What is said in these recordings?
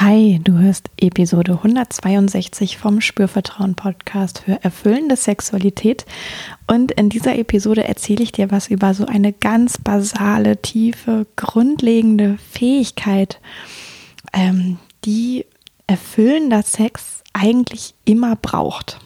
Hi, du hörst Episode 162 vom Spürvertrauen Podcast für erfüllende Sexualität. Und in dieser Episode erzähle ich dir was über so eine ganz basale, tiefe, grundlegende Fähigkeit, ähm, die erfüllender Sex eigentlich immer braucht.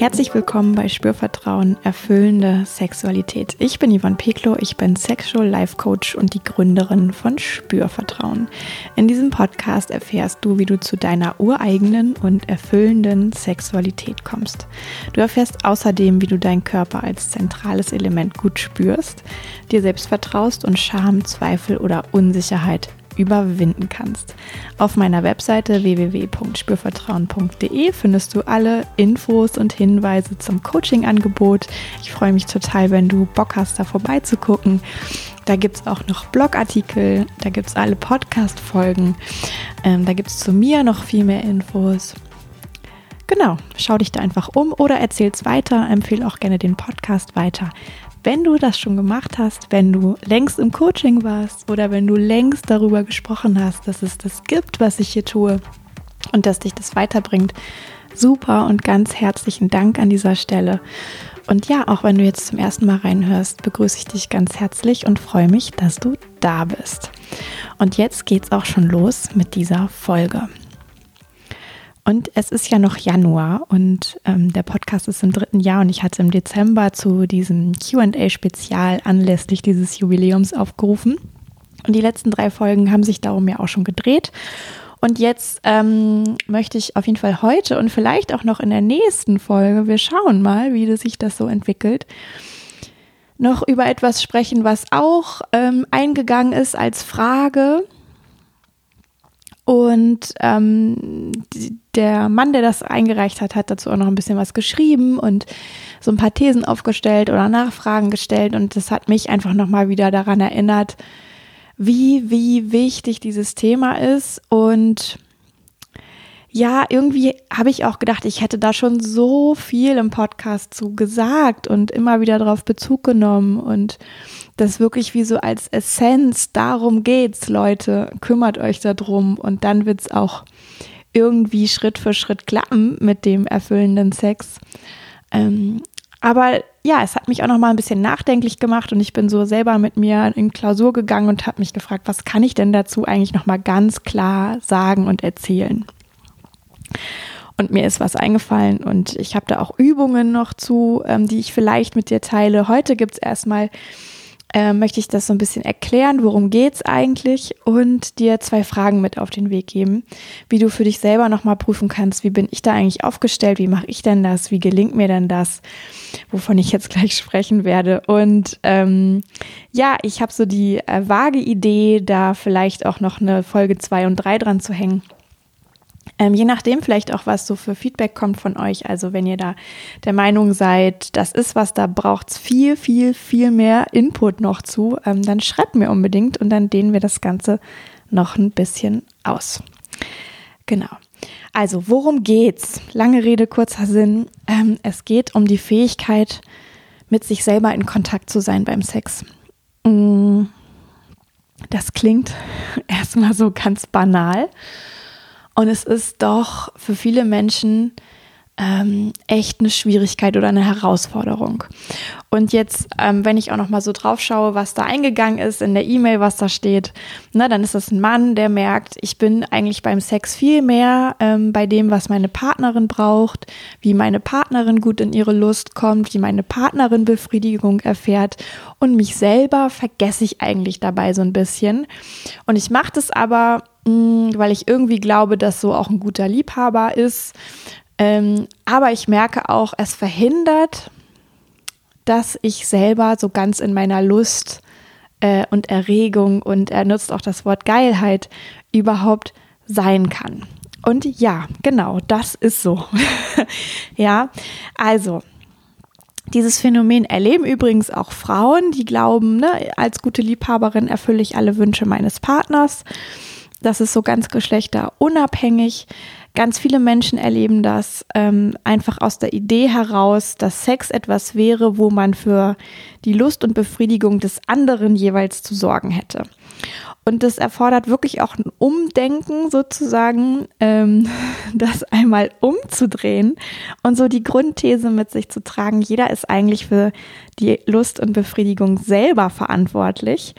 Herzlich willkommen bei Spürvertrauen, erfüllende Sexualität. Ich bin Yvonne Peklo, ich bin Sexual Life Coach und die Gründerin von Spürvertrauen. In diesem Podcast erfährst du, wie du zu deiner ureigenen und erfüllenden Sexualität kommst. Du erfährst außerdem, wie du deinen Körper als zentrales Element gut spürst, dir selbst vertraust und Scham, Zweifel oder Unsicherheit überwinden kannst. Auf meiner Webseite www.spürvertrauen.de findest du alle Infos und Hinweise zum Coaching-Angebot. Ich freue mich total, wenn du Bock hast, da vorbeizugucken. Da gibt es auch noch Blogartikel, da gibt es alle Podcast-Folgen, ähm, da gibt es zu mir noch viel mehr Infos. Genau, schau dich da einfach um oder erzähl es weiter, empfehle auch gerne den Podcast weiter. Wenn du das schon gemacht hast, wenn du längst im Coaching warst oder wenn du längst darüber gesprochen hast, dass es das gibt, was ich hier tue und dass dich das weiterbringt, super und ganz herzlichen Dank an dieser Stelle. Und ja, auch wenn du jetzt zum ersten Mal reinhörst, begrüße ich dich ganz herzlich und freue mich, dass du da bist. Und jetzt geht's auch schon los mit dieser Folge. Und es ist ja noch Januar und ähm, der Podcast ist im dritten Jahr und ich hatte im Dezember zu diesem QA-Spezial anlässlich dieses Jubiläums aufgerufen. Und die letzten drei Folgen haben sich darum ja auch schon gedreht. Und jetzt ähm, möchte ich auf jeden Fall heute und vielleicht auch noch in der nächsten Folge, wir schauen mal, wie sich das so entwickelt, noch über etwas sprechen, was auch ähm, eingegangen ist als Frage und ähm, der Mann, der das eingereicht hat, hat dazu auch noch ein bisschen was geschrieben und so ein paar Thesen aufgestellt oder Nachfragen gestellt. Und das hat mich einfach nochmal wieder daran erinnert, wie, wie wichtig dieses Thema ist. Und ja, irgendwie habe ich auch gedacht, ich hätte da schon so viel im Podcast zu gesagt und immer wieder darauf Bezug genommen und das wirklich wie so als Essenz, darum geht's, Leute, kümmert euch darum und dann wird's auch irgendwie Schritt für Schritt klappen mit dem erfüllenden Sex. Ähm, aber ja, es hat mich auch noch mal ein bisschen nachdenklich gemacht und ich bin so selber mit mir in Klausur gegangen und habe mich gefragt, was kann ich denn dazu eigentlich noch mal ganz klar sagen und erzählen? Und mir ist was eingefallen und ich habe da auch Übungen noch zu, ähm, die ich vielleicht mit dir teile. Heute gibt es erstmal äh, möchte ich das so ein bisschen erklären, worum geht's eigentlich und dir zwei Fragen mit auf den Weg geben, wie du für dich selber nochmal prüfen kannst, wie bin ich da eigentlich aufgestellt, wie mache ich denn das, wie gelingt mir denn das, wovon ich jetzt gleich sprechen werde. Und ähm, ja, ich habe so die äh, vage Idee, da vielleicht auch noch eine Folge zwei und drei dran zu hängen. Ähm, je nachdem vielleicht auch, was so für Feedback kommt von euch. Also wenn ihr da der Meinung seid, das ist was, da braucht es viel, viel, viel mehr Input noch zu, ähm, dann schreibt mir unbedingt und dann dehnen wir das Ganze noch ein bisschen aus. Genau. Also, worum geht's? Lange Rede, kurzer Sinn. Ähm, es geht um die Fähigkeit, mit sich selber in Kontakt zu sein beim Sex. Mm, das klingt erstmal so ganz banal. Und es ist doch für viele Menschen ähm, echt eine Schwierigkeit oder eine Herausforderung. Und jetzt, ähm, wenn ich auch noch mal so drauf schaue, was da eingegangen ist in der E-Mail, was da steht, na, dann ist das ein Mann, der merkt, ich bin eigentlich beim Sex viel mehr ähm, bei dem, was meine Partnerin braucht, wie meine Partnerin gut in ihre Lust kommt, wie meine Partnerin Befriedigung erfährt und mich selber vergesse ich eigentlich dabei so ein bisschen. Und ich mache das aber weil ich irgendwie glaube, dass so auch ein guter Liebhaber ist. Ähm, aber ich merke auch, es verhindert, dass ich selber so ganz in meiner Lust äh, und Erregung und er nutzt auch das Wort Geilheit überhaupt sein kann. Und ja, genau, das ist so. ja, also dieses Phänomen erleben übrigens auch Frauen, die glauben, ne, als gute Liebhaberin erfülle ich alle Wünsche meines Partners. Das ist so ganz geschlechterunabhängig. Ganz viele Menschen erleben das ähm, einfach aus der Idee heraus, dass Sex etwas wäre, wo man für die Lust und Befriedigung des anderen jeweils zu sorgen hätte. Und das erfordert wirklich auch ein Umdenken sozusagen, ähm, das einmal umzudrehen und so die Grundthese mit sich zu tragen, jeder ist eigentlich für die Lust und Befriedigung selber verantwortlich.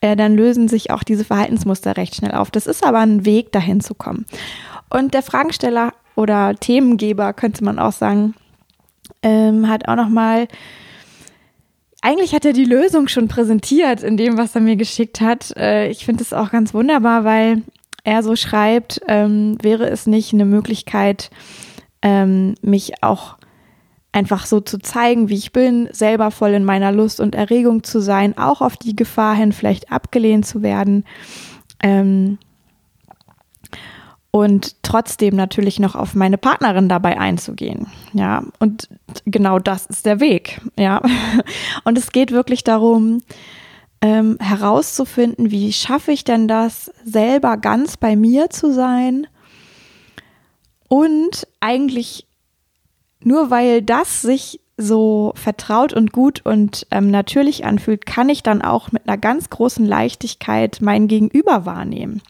Äh, dann lösen sich auch diese Verhaltensmuster recht schnell auf. Das ist aber ein Weg, dahin zu kommen. Und der Fragensteller oder Themengeber, könnte man auch sagen, ähm, hat auch nochmal eigentlich hat er die Lösung schon präsentiert in dem, was er mir geschickt hat. Äh, ich finde es auch ganz wunderbar, weil er so schreibt, ähm, wäre es nicht eine Möglichkeit, ähm, mich auch einfach so zu zeigen, wie ich bin, selber voll in meiner Lust und Erregung zu sein, auch auf die Gefahr hin, vielleicht abgelehnt zu werden. Ähm, und trotzdem natürlich noch auf meine Partnerin dabei einzugehen. Ja, und genau das ist der Weg. Ja, und es geht wirklich darum, ähm, herauszufinden, wie schaffe ich denn das, selber ganz bei mir zu sein und eigentlich nur weil das sich so vertraut und gut und ähm, natürlich anfühlt, kann ich dann auch mit einer ganz großen Leichtigkeit mein Gegenüber wahrnehmen.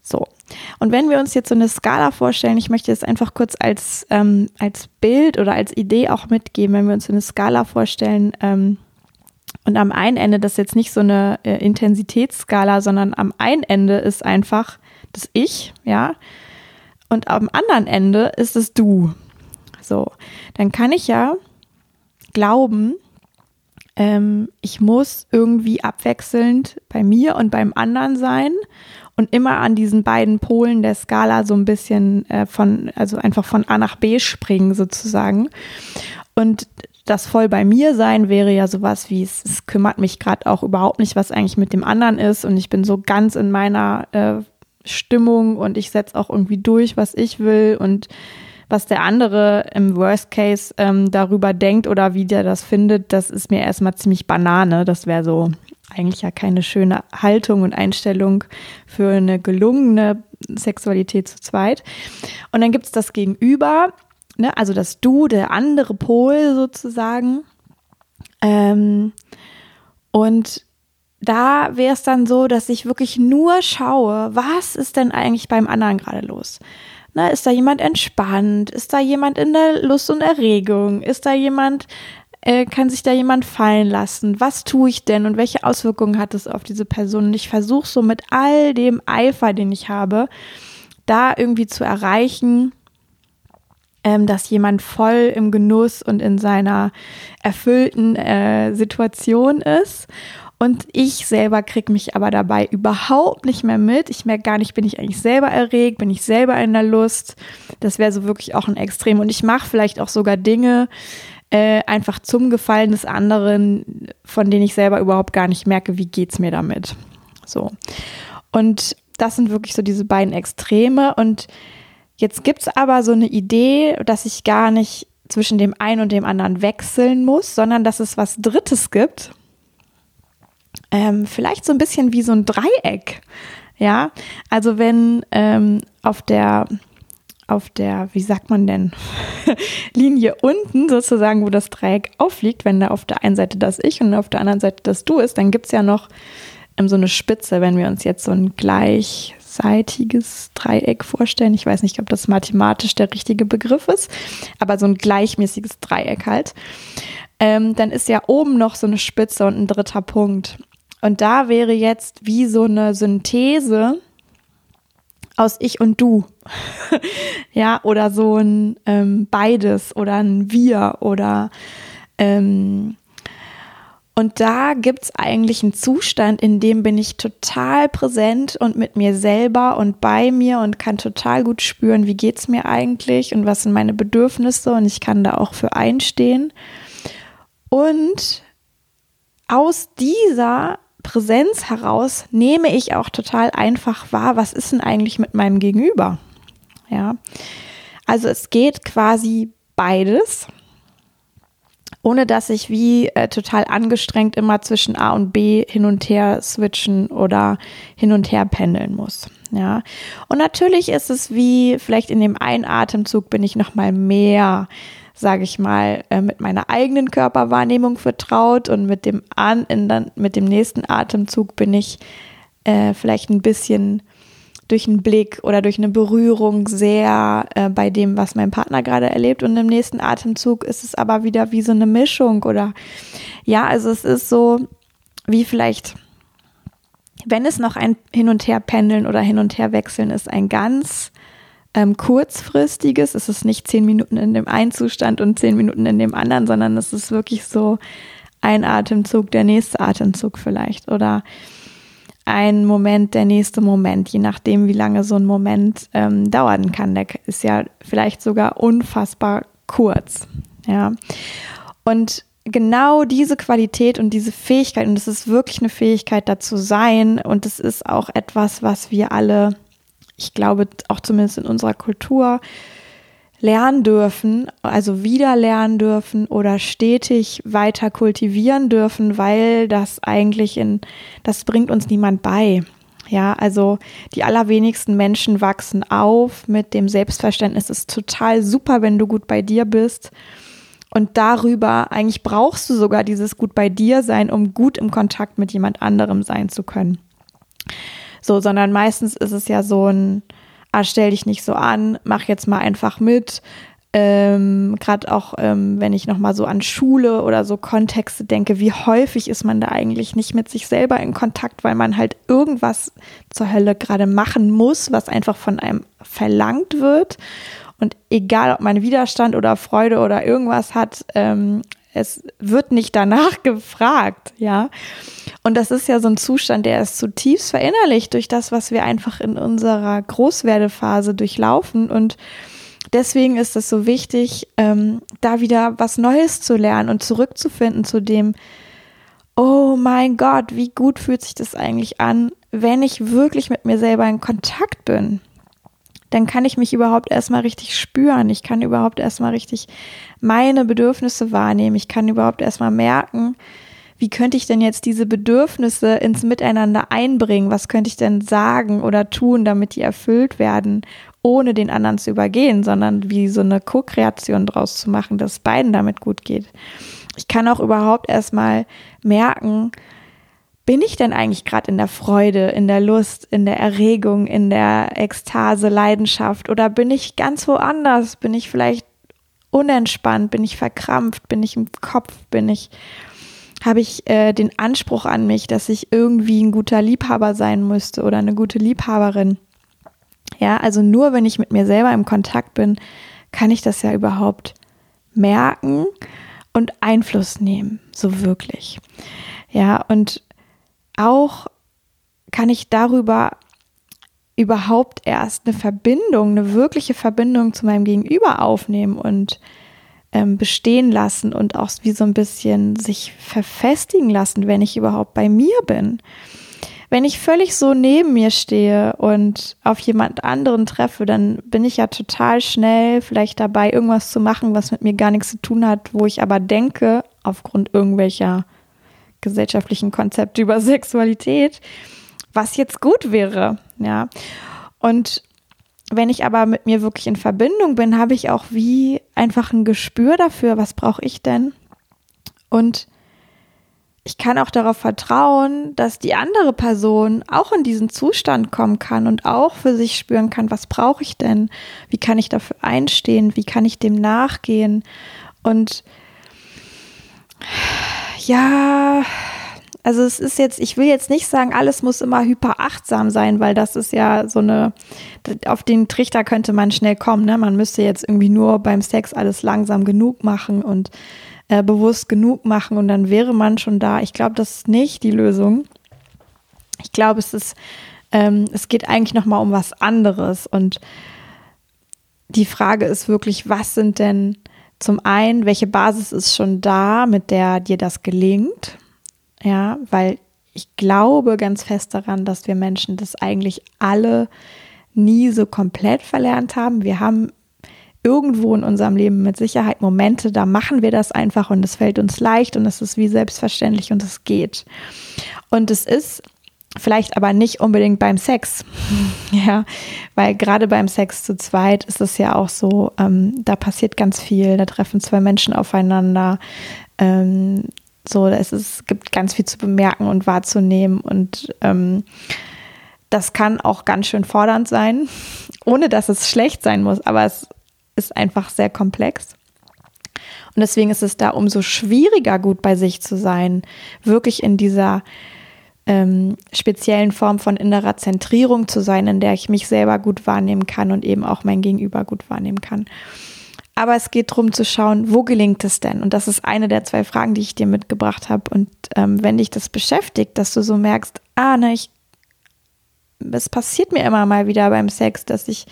So. Und wenn wir uns jetzt so eine Skala vorstellen, ich möchte es einfach kurz als, ähm, als Bild oder als Idee auch mitgeben, wenn wir uns so eine Skala vorstellen, ähm, und am einen Ende, das ist jetzt nicht so eine äh, Intensitätsskala, sondern am einen Ende ist einfach das Ich, ja, und am anderen Ende ist es Du. So, dann kann ich ja glauben, ähm, ich muss irgendwie abwechselnd bei mir und beim anderen sein und immer an diesen beiden Polen der Skala so ein bisschen äh, von, also einfach von A nach B springen sozusagen. Und das voll bei mir sein wäre ja sowas wie, es, es kümmert mich gerade auch überhaupt nicht, was eigentlich mit dem anderen ist und ich bin so ganz in meiner äh, Stimmung und ich setze auch irgendwie durch, was ich will und was der andere im Worst Case ähm, darüber denkt oder wie der das findet, das ist mir erstmal ziemlich Banane. Das wäre so eigentlich ja keine schöne Haltung und Einstellung für eine gelungene Sexualität zu zweit. Und dann gibt es das Gegenüber, ne, also das Du, der andere Pol sozusagen. Ähm, und da wäre es dann so, dass ich wirklich nur schaue, was ist denn eigentlich beim anderen gerade los? Ne, ist da jemand entspannt? Ist da jemand in der Lust und Erregung? Ist da jemand äh, kann sich da jemand fallen lassen? Was tue ich denn und welche Auswirkungen hat es auf diese Person? Und ich versuche so mit all dem Eifer, den ich habe, da irgendwie zu erreichen, ähm, dass jemand voll im Genuss und in seiner erfüllten äh, Situation ist. Und ich selber kriege mich aber dabei überhaupt nicht mehr mit. Ich merke gar nicht, bin ich eigentlich selber erregt, bin ich selber in der Lust. Das wäre so wirklich auch ein Extrem. Und ich mache vielleicht auch sogar Dinge, äh, einfach zum Gefallen des anderen, von denen ich selber überhaupt gar nicht merke, wie geht's mir damit. So. Und das sind wirklich so diese beiden Extreme. Und jetzt gibt's aber so eine Idee, dass ich gar nicht zwischen dem einen und dem anderen wechseln muss, sondern dass es was Drittes gibt. Ähm, vielleicht so ein bisschen wie so ein Dreieck. Ja, also wenn ähm, auf der auf der, wie sagt man denn, Linie unten sozusagen, wo das Dreieck aufliegt, wenn da auf der einen Seite das Ich und auf der anderen Seite das Du ist, dann gibt es ja noch ähm, so eine Spitze, wenn wir uns jetzt so ein gleichseitiges Dreieck vorstellen. Ich weiß nicht, ob das mathematisch der richtige Begriff ist, aber so ein gleichmäßiges Dreieck halt. Ähm, dann ist ja oben noch so eine Spitze und ein dritter Punkt. Und da wäre jetzt wie so eine Synthese aus Ich und Du. ja, oder so ein ähm, beides oder ein Wir oder ähm, und da gibt es eigentlich einen Zustand, in dem bin ich total präsent und mit mir selber und bei mir und kann total gut spüren, wie geht es mir eigentlich und was sind meine Bedürfnisse und ich kann da auch für einstehen. Und aus dieser Präsenz heraus nehme ich auch total einfach wahr, was ist denn eigentlich mit meinem Gegenüber? Ja. Also es geht quasi beides. ohne dass ich wie äh, total angestrengt immer zwischen A und B hin und her switchen oder hin und her pendeln muss. Ja. Und natürlich ist es wie vielleicht in dem einen Atemzug bin ich noch mal mehr sage ich mal, äh, mit meiner eigenen Körperwahrnehmung vertraut und mit dem an in mit dem nächsten Atemzug bin ich äh, vielleicht ein bisschen durch einen Blick oder durch eine Berührung sehr äh, bei dem, was mein Partner gerade erlebt. Und im nächsten Atemzug ist es aber wieder wie so eine Mischung oder ja, also es ist so wie vielleicht, wenn es noch ein Hin- und Her-Pendeln oder Hin- und Her-Wechseln ist, ein ganz ähm, kurzfristiges. Es ist nicht zehn Minuten in dem einen Zustand und zehn Minuten in dem anderen, sondern es ist wirklich so ein Atemzug, der nächste Atemzug vielleicht oder ein Moment, der nächste Moment, je nachdem, wie lange so ein Moment ähm, dauern kann. Der ist ja vielleicht sogar unfassbar kurz. Ja. Und genau diese Qualität und diese Fähigkeit, und es ist wirklich eine Fähigkeit dazu sein, und es ist auch etwas, was wir alle, ich glaube, auch zumindest in unserer Kultur, lernen dürfen, also wieder lernen dürfen oder stetig weiter kultivieren dürfen, weil das eigentlich in, das bringt uns niemand bei. Ja, also die allerwenigsten Menschen wachsen auf mit dem Selbstverständnis, es ist total super, wenn du gut bei dir bist. Und darüber, eigentlich brauchst du sogar dieses gut bei dir sein, um gut im Kontakt mit jemand anderem sein zu können. So, sondern meistens ist es ja so ein, ah, stell dich nicht so an, mach jetzt mal einfach mit. Ähm, Gerade auch, ähm, wenn ich nochmal so an Schule oder so Kontexte denke, wie häufig ist man da eigentlich nicht mit sich selber in Kontakt, weil man halt irgendwas zur Hölle gerade machen muss, was einfach von einem verlangt wird. Und egal, ob man Widerstand oder Freude oder irgendwas hat, ähm, es wird nicht danach gefragt, ja. Und das ist ja so ein Zustand, der ist zutiefst verinnerlicht durch das, was wir einfach in unserer Großwerdephase durchlaufen. Und deswegen ist es so wichtig, ähm, da wieder was Neues zu lernen und zurückzufinden zu dem, oh mein Gott, wie gut fühlt sich das eigentlich an, wenn ich wirklich mit mir selber in Kontakt bin dann kann ich mich überhaupt erstmal richtig spüren. Ich kann überhaupt erstmal richtig meine Bedürfnisse wahrnehmen. Ich kann überhaupt erstmal merken, wie könnte ich denn jetzt diese Bedürfnisse ins Miteinander einbringen? Was könnte ich denn sagen oder tun, damit die erfüllt werden, ohne den anderen zu übergehen, sondern wie so eine Co-Kreation draus zu machen, dass beiden damit gut geht. Ich kann auch überhaupt erstmal merken, bin ich denn eigentlich gerade in der Freude, in der Lust, in der Erregung, in der Ekstase, Leidenschaft oder bin ich ganz woanders? Bin ich vielleicht unentspannt? Bin ich verkrampft? Bin ich im Kopf? Bin ich habe ich äh, den Anspruch an mich, dass ich irgendwie ein guter Liebhaber sein müsste oder eine gute Liebhaberin. Ja, also nur wenn ich mit mir selber im Kontakt bin, kann ich das ja überhaupt merken und Einfluss nehmen, so wirklich. Ja, und auch kann ich darüber überhaupt erst eine Verbindung, eine wirkliche Verbindung zu meinem Gegenüber aufnehmen und ähm, bestehen lassen und auch wie so ein bisschen sich verfestigen lassen, wenn ich überhaupt bei mir bin. Wenn ich völlig so neben mir stehe und auf jemand anderen treffe, dann bin ich ja total schnell vielleicht dabei, irgendwas zu machen, was mit mir gar nichts zu tun hat, wo ich aber denke, aufgrund irgendwelcher gesellschaftlichen Konzepte über Sexualität, was jetzt gut wäre, ja. Und wenn ich aber mit mir wirklich in Verbindung bin, habe ich auch wie einfach ein Gespür dafür, was brauche ich denn? Und ich kann auch darauf vertrauen, dass die andere Person auch in diesen Zustand kommen kann und auch für sich spüren kann, was brauche ich denn? Wie kann ich dafür einstehen? Wie kann ich dem nachgehen? Und ja, also es ist jetzt, ich will jetzt nicht sagen, alles muss immer hyperachtsam sein, weil das ist ja so eine, auf den Trichter könnte man schnell kommen. Ne? Man müsste jetzt irgendwie nur beim Sex alles langsam genug machen und äh, bewusst genug machen und dann wäre man schon da. Ich glaube, das ist nicht die Lösung. Ich glaube, es ist, ähm, es geht eigentlich nochmal um was anderes und die Frage ist wirklich, was sind denn zum einen, welche Basis ist schon da, mit der dir das gelingt? Ja, weil ich glaube ganz fest daran, dass wir Menschen das eigentlich alle nie so komplett verlernt haben. Wir haben irgendwo in unserem Leben mit Sicherheit Momente, da machen wir das einfach und es fällt uns leicht und es ist wie selbstverständlich und es geht. Und es ist vielleicht aber nicht unbedingt beim Sex. ja, weil gerade beim Sex zu zweit ist es ja auch so, ähm, da passiert ganz viel, da treffen zwei Menschen aufeinander. Ähm, so, es, ist, gibt ganz viel zu bemerken und wahrzunehmen und ähm, das kann auch ganz schön fordernd sein, ohne dass es schlecht sein muss, aber es ist einfach sehr komplex. Und deswegen ist es da umso schwieriger, gut bei sich zu sein, wirklich in dieser ähm, speziellen Form von innerer Zentrierung zu sein, in der ich mich selber gut wahrnehmen kann und eben auch mein Gegenüber gut wahrnehmen kann. Aber es geht darum zu schauen, wo gelingt es denn? Und das ist eine der zwei Fragen, die ich dir mitgebracht habe. Und ähm, wenn dich das beschäftigt, dass du so merkst, ah, ne, ich, es passiert mir immer mal wieder beim Sex, dass ich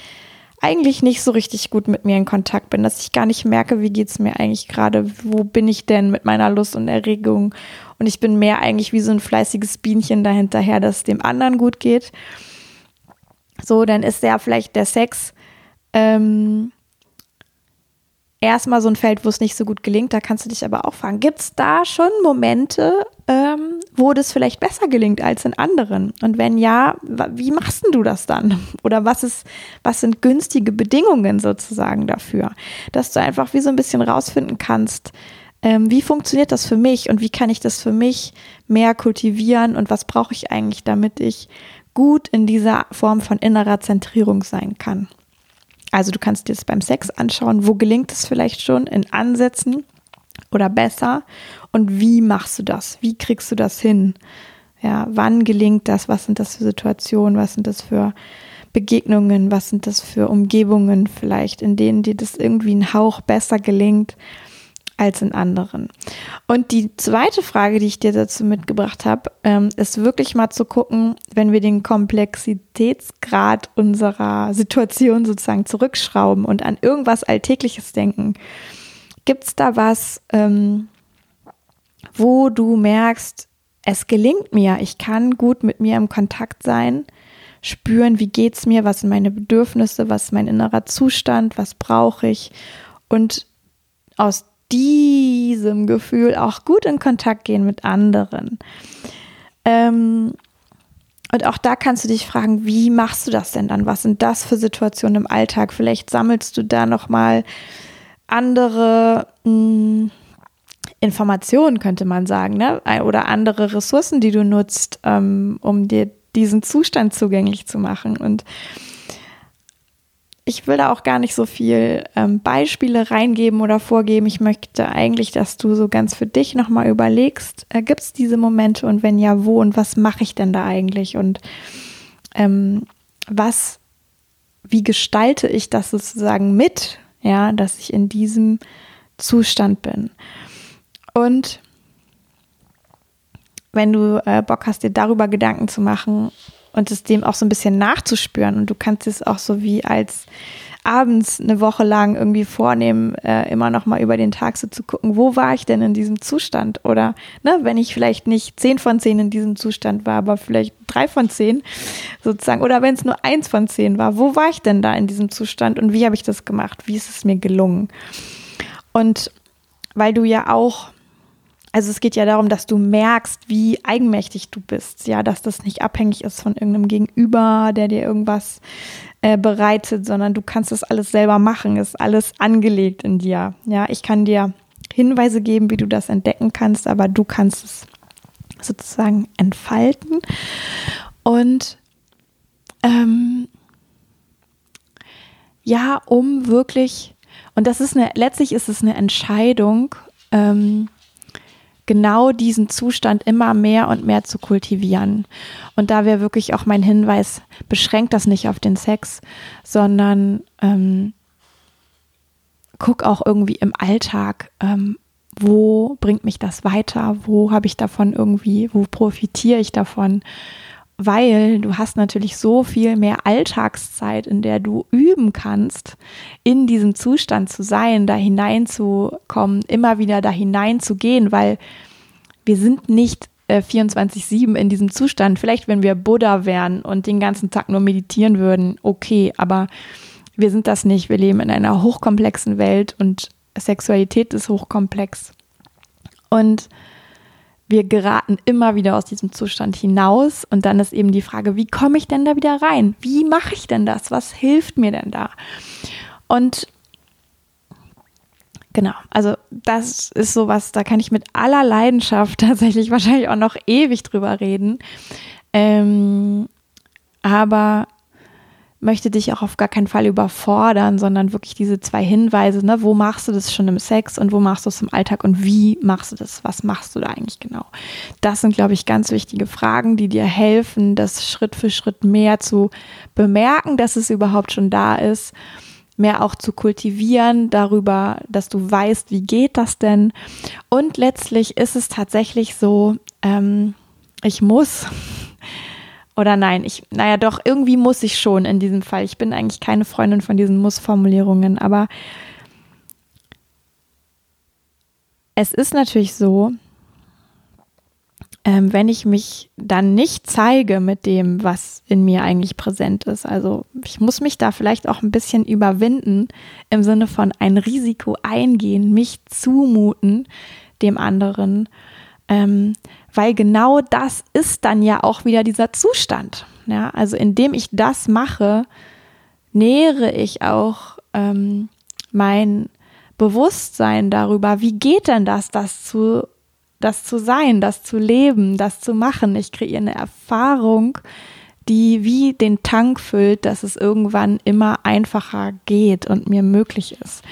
eigentlich nicht so richtig gut mit mir in Kontakt bin, dass ich gar nicht merke, wie geht es mir eigentlich gerade, wo bin ich denn mit meiner Lust und Erregung und ich bin mehr eigentlich wie so ein fleißiges Bienchen dahinterher, dass es dem anderen gut geht. So, dann ist ja vielleicht der Sex ähm, erstmal so ein Feld, wo es nicht so gut gelingt. Da kannst du dich aber auch fragen, gibt es da schon Momente, ähm, wo das vielleicht besser gelingt als in anderen? Und wenn ja, wie machst du das dann? Oder was ist, was sind günstige Bedingungen sozusagen dafür? Dass du einfach wie so ein bisschen rausfinden kannst, ähm, wie funktioniert das für mich und wie kann ich das für mich mehr kultivieren und was brauche ich eigentlich, damit ich gut in dieser Form von innerer Zentrierung sein kann. Also du kannst dir das beim Sex anschauen, wo gelingt es vielleicht schon in Ansätzen oder besser und wie machst du das? Wie kriegst du das hin? Ja, wann gelingt das? Was sind das für Situationen? Was sind das für Begegnungen? Was sind das für Umgebungen vielleicht, in denen dir das irgendwie ein Hauch besser gelingt? Als in anderen. Und die zweite Frage, die ich dir dazu mitgebracht habe, ähm, ist wirklich mal zu gucken, wenn wir den Komplexitätsgrad unserer Situation sozusagen zurückschrauben und an irgendwas Alltägliches denken. Gibt es da was, ähm, wo du merkst, es gelingt mir, ich kann gut mit mir im Kontakt sein, spüren, wie geht es mir, was sind meine Bedürfnisse, was ist mein innerer Zustand, was brauche ich und aus diesem Gefühl auch gut in Kontakt gehen mit anderen. Ähm, und auch da kannst du dich fragen, wie machst du das denn dann? Was sind das für Situationen im Alltag? Vielleicht sammelst du da noch mal andere mh, hm, Informationen, könnte man sagen, ne? oder andere Ressourcen, die du nutzt, ähm, um dir diesen Zustand zugänglich zu machen. Und ich will da auch gar nicht so viel ähm, Beispiele reingeben oder vorgeben. Ich möchte eigentlich, dass du so ganz für dich nochmal überlegst, äh, gibt es diese Momente und wenn ja, wo und was mache ich denn da eigentlich und ähm, was, wie gestalte ich das sozusagen mit, ja, dass ich in diesem Zustand bin. Und wenn du äh, Bock hast, dir darüber Gedanken zu machen, und es dem auch so ein bisschen nachzuspüren. Und du kannst es auch so wie als abends eine Woche lang irgendwie vornehmen, äh, immer noch mal über den Tag so zu gucken, wo war ich denn in diesem Zustand? Oder ne, wenn ich vielleicht nicht zehn von zehn in diesem Zustand war, aber vielleicht drei von zehn sozusagen, oder wenn es nur eins von zehn war, wo war ich denn da in diesem Zustand und wie habe ich das gemacht? Wie ist es mir gelungen? Und weil du ja auch also es geht ja darum, dass du merkst, wie eigenmächtig du bist, ja, dass das nicht abhängig ist von irgendeinem Gegenüber, der dir irgendwas äh, bereitet, sondern du kannst das alles selber machen, ist alles angelegt in dir. Ja, ich kann dir Hinweise geben, wie du das entdecken kannst, aber du kannst es sozusagen entfalten und ähm, ja, um wirklich und das ist eine letztlich ist es eine Entscheidung. Ähm, genau diesen Zustand immer mehr und mehr zu kultivieren. Und da wäre wirklich auch mein Hinweis, beschränkt das nicht auf den Sex, sondern ähm, guck auch irgendwie im Alltag, ähm, wo bringt mich das weiter, wo habe ich davon irgendwie, wo profitiere ich davon weil du hast natürlich so viel mehr Alltagszeit, in der du üben kannst, in diesem Zustand zu sein, da hineinzukommen, immer wieder da hineinzugehen, weil wir sind nicht äh, 24-7 in diesem Zustand. Vielleicht, wenn wir Buddha wären und den ganzen Tag nur meditieren würden, okay, aber wir sind das nicht. Wir leben in einer hochkomplexen Welt und Sexualität ist hochkomplex. Und wir geraten immer wieder aus diesem Zustand hinaus und dann ist eben die Frage, wie komme ich denn da wieder rein? Wie mache ich denn das? Was hilft mir denn da? Und genau, also das ist sowas, da kann ich mit aller Leidenschaft tatsächlich wahrscheinlich auch noch ewig drüber reden. Ähm, aber möchte dich auch auf gar keinen Fall überfordern, sondern wirklich diese zwei Hinweise, ne, wo machst du das schon im Sex und wo machst du es im Alltag und wie machst du das? Was machst du da eigentlich genau? Das sind, glaube ich, ganz wichtige Fragen, die dir helfen, das Schritt für Schritt mehr zu bemerken, dass es überhaupt schon da ist, mehr auch zu kultivieren darüber, dass du weißt, wie geht das denn? Und letztlich ist es tatsächlich so, ähm, ich muss oder nein, ich, naja, doch, irgendwie muss ich schon in diesem Fall. Ich bin eigentlich keine Freundin von diesen Muss-Formulierungen, aber es ist natürlich so, ähm, wenn ich mich dann nicht zeige mit dem, was in mir eigentlich präsent ist. Also ich muss mich da vielleicht auch ein bisschen überwinden im Sinne von ein Risiko eingehen, mich zumuten dem anderen. Ähm, weil genau das ist dann ja auch wieder dieser Zustand. Ja, also indem ich das mache, nähere ich auch ähm, mein Bewusstsein darüber, wie geht denn das, das zu, das zu sein, das zu leben, das zu machen. Ich kreiere eine Erfahrung, die wie den Tank füllt, dass es irgendwann immer einfacher geht und mir möglich ist.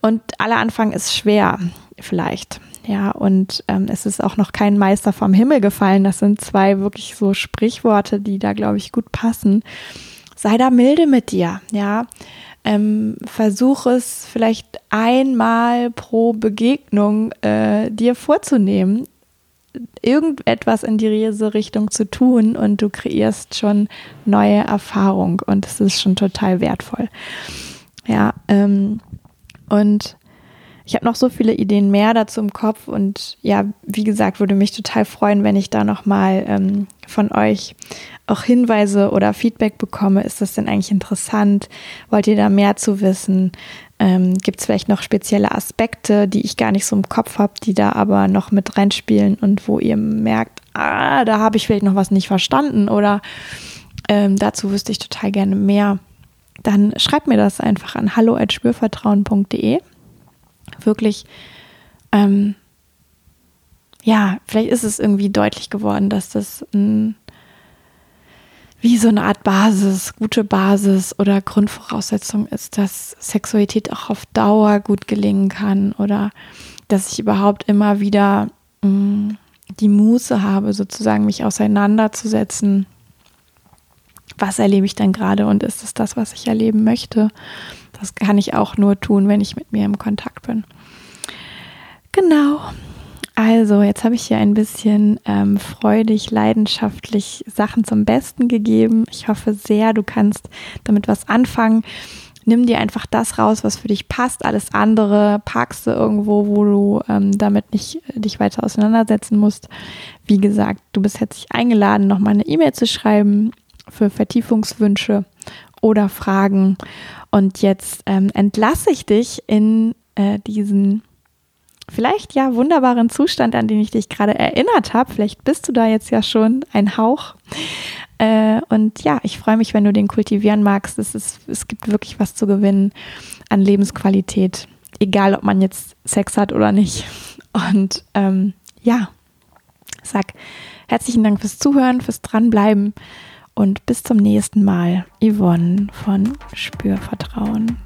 Und aller Anfang ist schwer, vielleicht. Ja, und ähm, es ist auch noch kein Meister vom Himmel gefallen. Das sind zwei wirklich so Sprichworte, die da, glaube ich, gut passen. Sei da milde mit dir, ja. Ähm, versuch es vielleicht einmal pro Begegnung äh, dir vorzunehmen, irgendetwas in diese Richtung zu tun und du kreierst schon neue Erfahrung und es ist schon total wertvoll. Ja, ähm, und ich habe noch so viele Ideen mehr dazu im Kopf und ja, wie gesagt, würde mich total freuen, wenn ich da nochmal ähm, von euch auch Hinweise oder Feedback bekomme. Ist das denn eigentlich interessant? Wollt ihr da mehr zu wissen? Ähm, Gibt es vielleicht noch spezielle Aspekte, die ich gar nicht so im Kopf habe, die da aber noch mit reinspielen und wo ihr merkt, ah, da habe ich vielleicht noch was nicht verstanden oder ähm, dazu wüsste ich total gerne mehr. Dann schreibt mir das einfach an hallo@spürvertrauen.de wirklich, ähm, ja, vielleicht ist es irgendwie deutlich geworden, dass das ein, wie so eine Art Basis, gute Basis oder Grundvoraussetzung ist, dass Sexualität auch auf Dauer gut gelingen kann oder dass ich überhaupt immer wieder mh, mm, die Muße habe, sozusagen mich auseinanderzusetzen. Was erlebe ich denn gerade und ist es das, was ich erleben möchte? Das kann ich auch nur tun, wenn ich mit mir im Kontakt bin. Genau. Also, jetzt habe ich hier ein bisschen ähm, freudig, leidenschaftlich Sachen zum Besten gegeben. Ich hoffe sehr, du kannst damit was anfangen. Nimm dir einfach das raus, was für dich passt. Alles andere parkst du irgendwo, wo du ähm, damit nicht äh, dich weiter auseinandersetzen musst. Wie gesagt, du bist herzlich eingeladen, nochmal eine E-Mail zu schreiben für Vertiefungswünsche oder Fragen. Und jetzt ähm, entlasse ich dich in äh, diesen vielleicht ja wunderbaren Zustand, an den ich dich gerade erinnert habe. Vielleicht bist du da jetzt ja schon ein Hauch. Äh, und ja, ich freue mich, wenn du den kultivieren magst. Es, ist, es gibt wirklich was zu gewinnen an Lebensqualität, egal ob man jetzt Sex hat oder nicht. Und ähm, ja, sag herzlichen Dank fürs Zuhören, fürs Dranbleiben und bis zum nächsten Mal. Yvonne von Spürvertrauen.